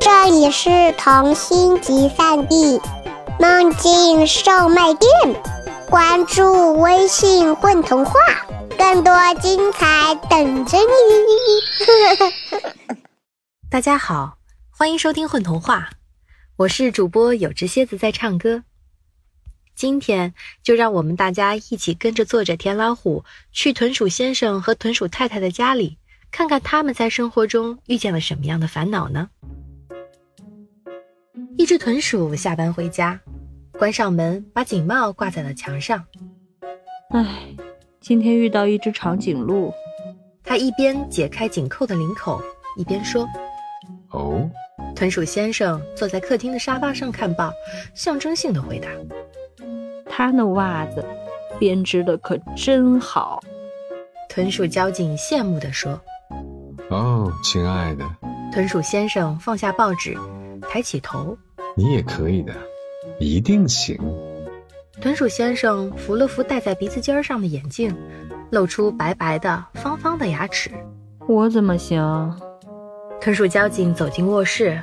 这里是童心集散地，梦境售卖店。关注微信“混童话”，更多精彩等着你。大家好，欢迎收听《混童话》，我是主播有只蝎子在唱歌。今天就让我们大家一起跟着作者田老虎去豚鼠先生和豚鼠太太的家里，看看他们在生活中遇见了什么样的烦恼呢？一只豚鼠下班回家。关上门，把警帽挂在了墙上。唉，今天遇到一只长颈鹿。他一边解开紧扣的领口，一边说：“哦。”豚鼠先生坐在客厅的沙发上看报，象征性的回答：“他那袜子编织的可真好。”豚鼠交警羡慕地说：“哦，亲爱的。”豚鼠先生放下报纸，抬起头：“你也可以的。”一定行。豚鼠先生扶了扶戴在鼻子尖上的眼镜，露出白白的、方方的牙齿。我怎么行？豚鼠交警走进卧室，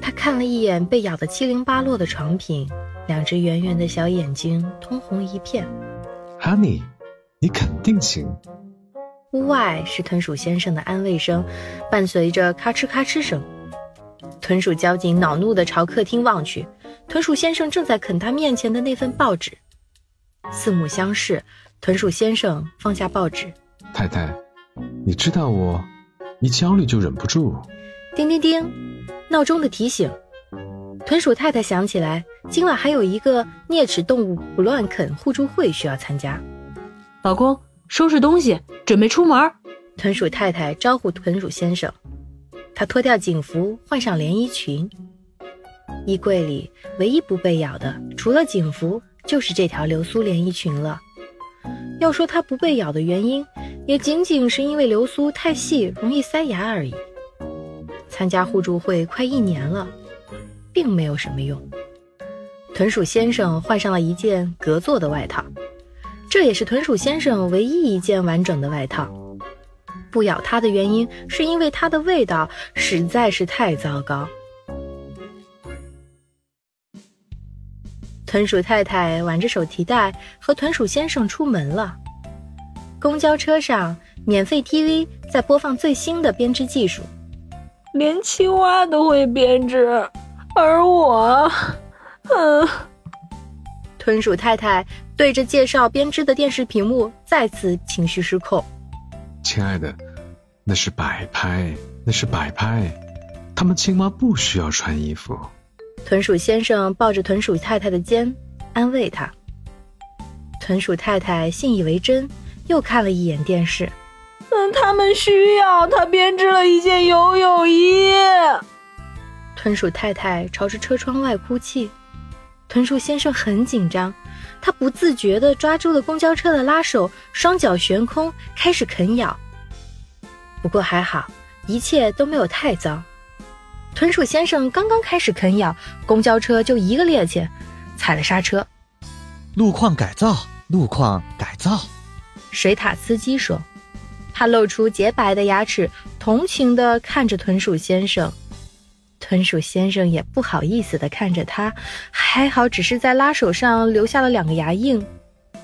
他看了一眼被咬得七零八落的床品，两只圆圆的小眼睛通红一片。Honey，你肯定行。屋外是豚鼠先生的安慰声，伴随着咔哧咔哧声。豚鼠交警恼怒地朝客厅望去。豚鼠先生正在啃他面前的那份报纸，四目相视。豚鼠先生放下报纸，太太，你知道我一焦虑就忍不住。叮叮叮，闹钟的提醒。豚鼠太太想起来，今晚还有一个啮齿动物不乱啃互助会需要参加。老公，收拾东西，准备出门。豚鼠太太招呼豚鼠先生，他脱掉警服，换上连衣裙。衣柜里唯一不被咬的，除了警服，就是这条流苏连衣裙了。要说它不被咬的原因，也仅仅是因为流苏太细，容易塞牙而已。参加互助会快一年了，并没有什么用。豚鼠先生换上了一件格做的外套，这也是豚鼠先生唯一一件完整的外套。不咬它的原因，是因为它的味道实在是太糟糕。豚鼠太太挽着手提袋和豚鼠先生出门了。公交车上，免费 TV 在播放最新的编织技术。连青蛙都会编织，而我，嗯。豚鼠太太对着介绍编织的电视屏幕再次情绪失控。亲爱的，那是摆拍，那是摆拍。他们青蛙不需要穿衣服。豚鼠先生抱着豚鼠太太的肩，安慰她。豚鼠太太信以为真，又看了一眼电视。嗯，他们需要他编织了一件游泳衣。豚鼠太太朝着车窗外哭泣。豚鼠先生很紧张，他不自觉地抓住了公交车的拉手，双脚悬空，开始啃咬。不过还好，一切都没有太糟。豚鼠先生刚刚开始啃咬，公交车就一个趔趄，踩了刹车。路况改造，路况改造。水獭司机说：“他露出洁白的牙齿，同情地看着豚鼠先生。豚鼠先生也不好意思地看着他，还好只是在拉手上留下了两个牙印。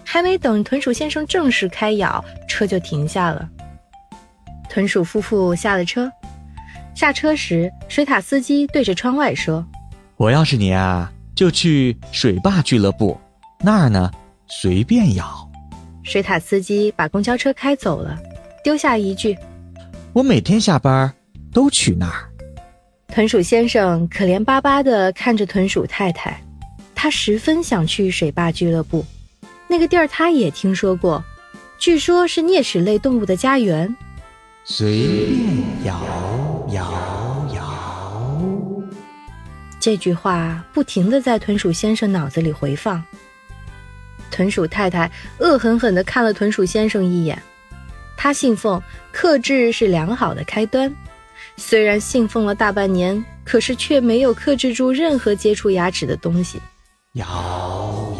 还没等豚鼠先生正式开咬，车就停下了。豚鼠夫妇下了车。”下车时，水獭司机对着窗外说：“我要是你啊，就去水坝俱乐部，那儿呢，随便咬。”水獭司机把公交车开走了，丢下一句：“我每天下班都去那儿。”豚鼠先生可怜巴巴地看着豚鼠太太，他十分想去水坝俱乐部，那个地儿他也听说过，据说是啮齿类动物的家园。随便摇。摇摇，这句话不停的在豚鼠先生脑子里回放。豚鼠太太恶狠狠地看了豚鼠先生一眼，他信奉克制是良好的开端，虽然信奉了大半年，可是却没有克制住任何接触牙齿的东西。摇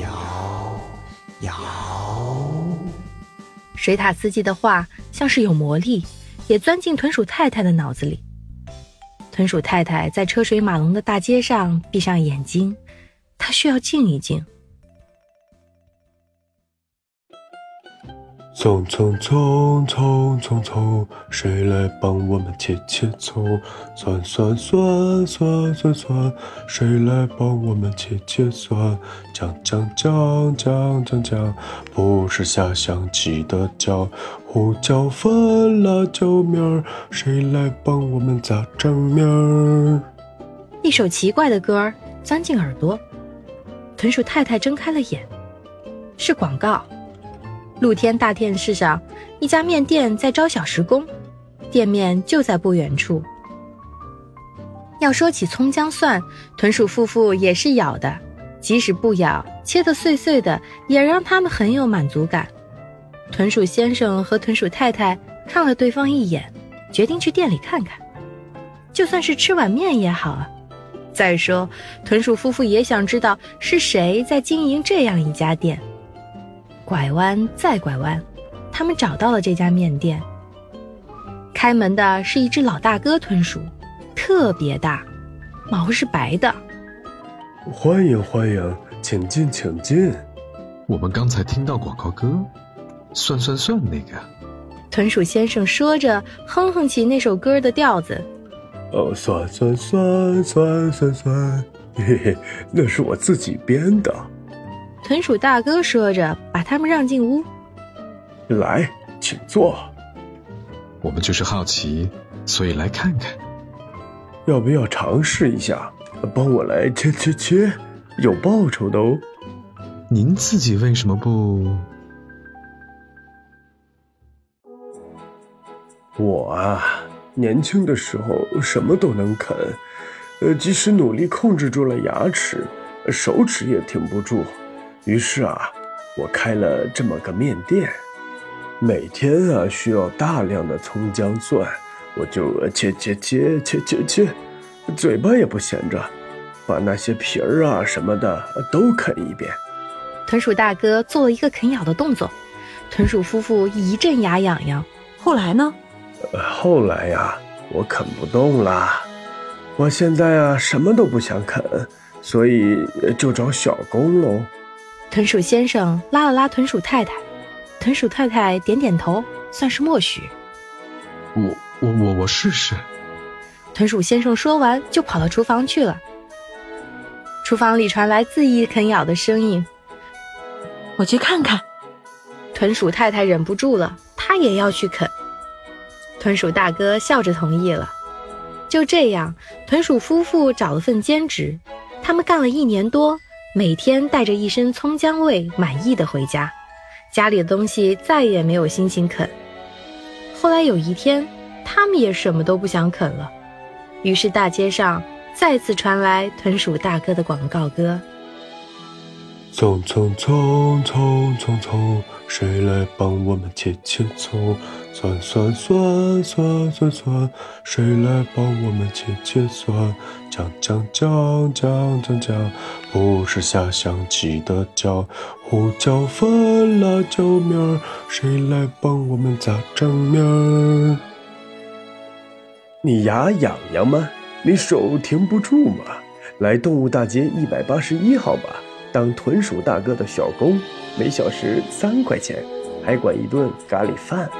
摇摇，水獭司机的话像是有魔力，也钻进豚鼠太太的脑子里。豚鼠太太在车水马龙的大街上闭上眼睛，她需要静一静。匆匆匆匆匆匆，谁来帮我们切切葱？蒜蒜蒜蒜蒜蒜，谁来帮我们切切蒜？姜姜姜姜姜姜，不是下象棋的椒。胡椒粉、辣椒面儿，谁来帮我们炸正面儿？一首奇怪的歌钻进耳朵，豚鼠太太睁开了眼，是广告。露天大电视上，一家面店在招小时工，店面就在不远处。要说起葱姜蒜，豚鼠夫妇也是咬的，即使不咬，切得碎碎的，也让他们很有满足感。豚鼠先生和豚鼠太太看了对方一眼，决定去店里看看，就算是吃碗面也好啊。再说，豚鼠夫妇也想知道是谁在经营这样一家店。拐弯再拐弯，他们找到了这家面店。开门的是一只老大哥豚鼠，特别大，毛是白的。欢迎欢迎，请进请进。我们刚才听到广告歌，算算算那个。豚鼠先生说着，哼哼起那首歌的调子。哦，算算算算算算，嘿嘿，那是我自己编的。豚鼠大哥说着，把他们让进屋。来，请坐。我们就是好奇，所以来看看。要不要尝试一下？帮我来切切切，有报酬的哦。您自己为什么不？我啊，年轻的时候什么都能啃，呃，即使努力控制住了牙齿，手指也挺不住。于是啊，我开了这么个面店，每天啊需要大量的葱姜蒜，我就切切切切切切，嘴巴也不闲着，把那些皮儿啊什么的都啃一遍。豚鼠大哥做了一个啃咬的动作，豚鼠夫妇一阵牙痒痒。后来呢？后来呀，我啃不动了，我现在啊什么都不想啃，所以就找小工喽。豚鼠先生拉了拉豚鼠太太，豚鼠太太点点头，算是默许。我我我我试试。豚鼠先生说完，就跑到厨房去了。厨房里传来恣意啃咬的声音。我去看看。豚鼠太太忍不住了，她也要去啃。豚鼠大哥笑着同意了。就这样，豚鼠夫妇找了份兼职，他们干了一年多。每天带着一身葱姜味，满意的回家，家里的东西再也没有心情啃。后来有一天，他们也什么都不想啃了，于是大街上再次传来豚鼠大哥的广告歌：匆匆匆匆匆匆，谁来帮我们切切葱？酸酸酸酸酸酸，谁来帮我们切切蒜？姜姜姜姜姜姜，不是下象棋的椒。胡椒粉、辣椒面儿，谁来帮我们砸正面儿？你牙痒痒吗？你手停不住吗？来动物大街一百八十一号吧，当豚鼠大哥的小工，每小时三块钱，还管一顿咖喱饭。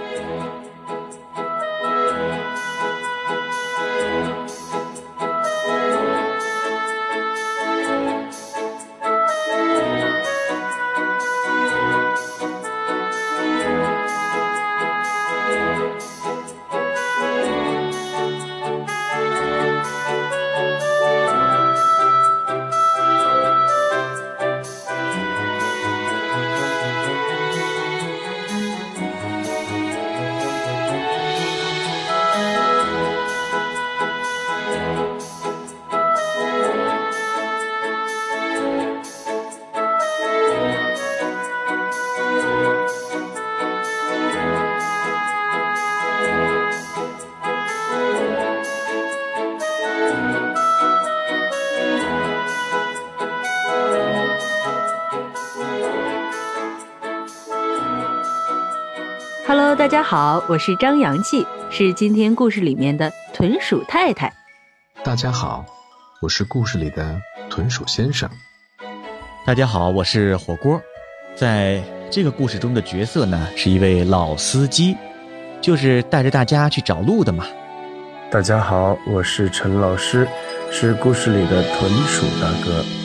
大家好，我是张阳气，是今天故事里面的豚鼠太太。大家好，我是故事里的豚鼠先生。大家好，我是火锅。在这个故事中的角色呢，是一位老司机，就是带着大家去找路的嘛。大家好，我是陈老师，是故事里的豚鼠大哥。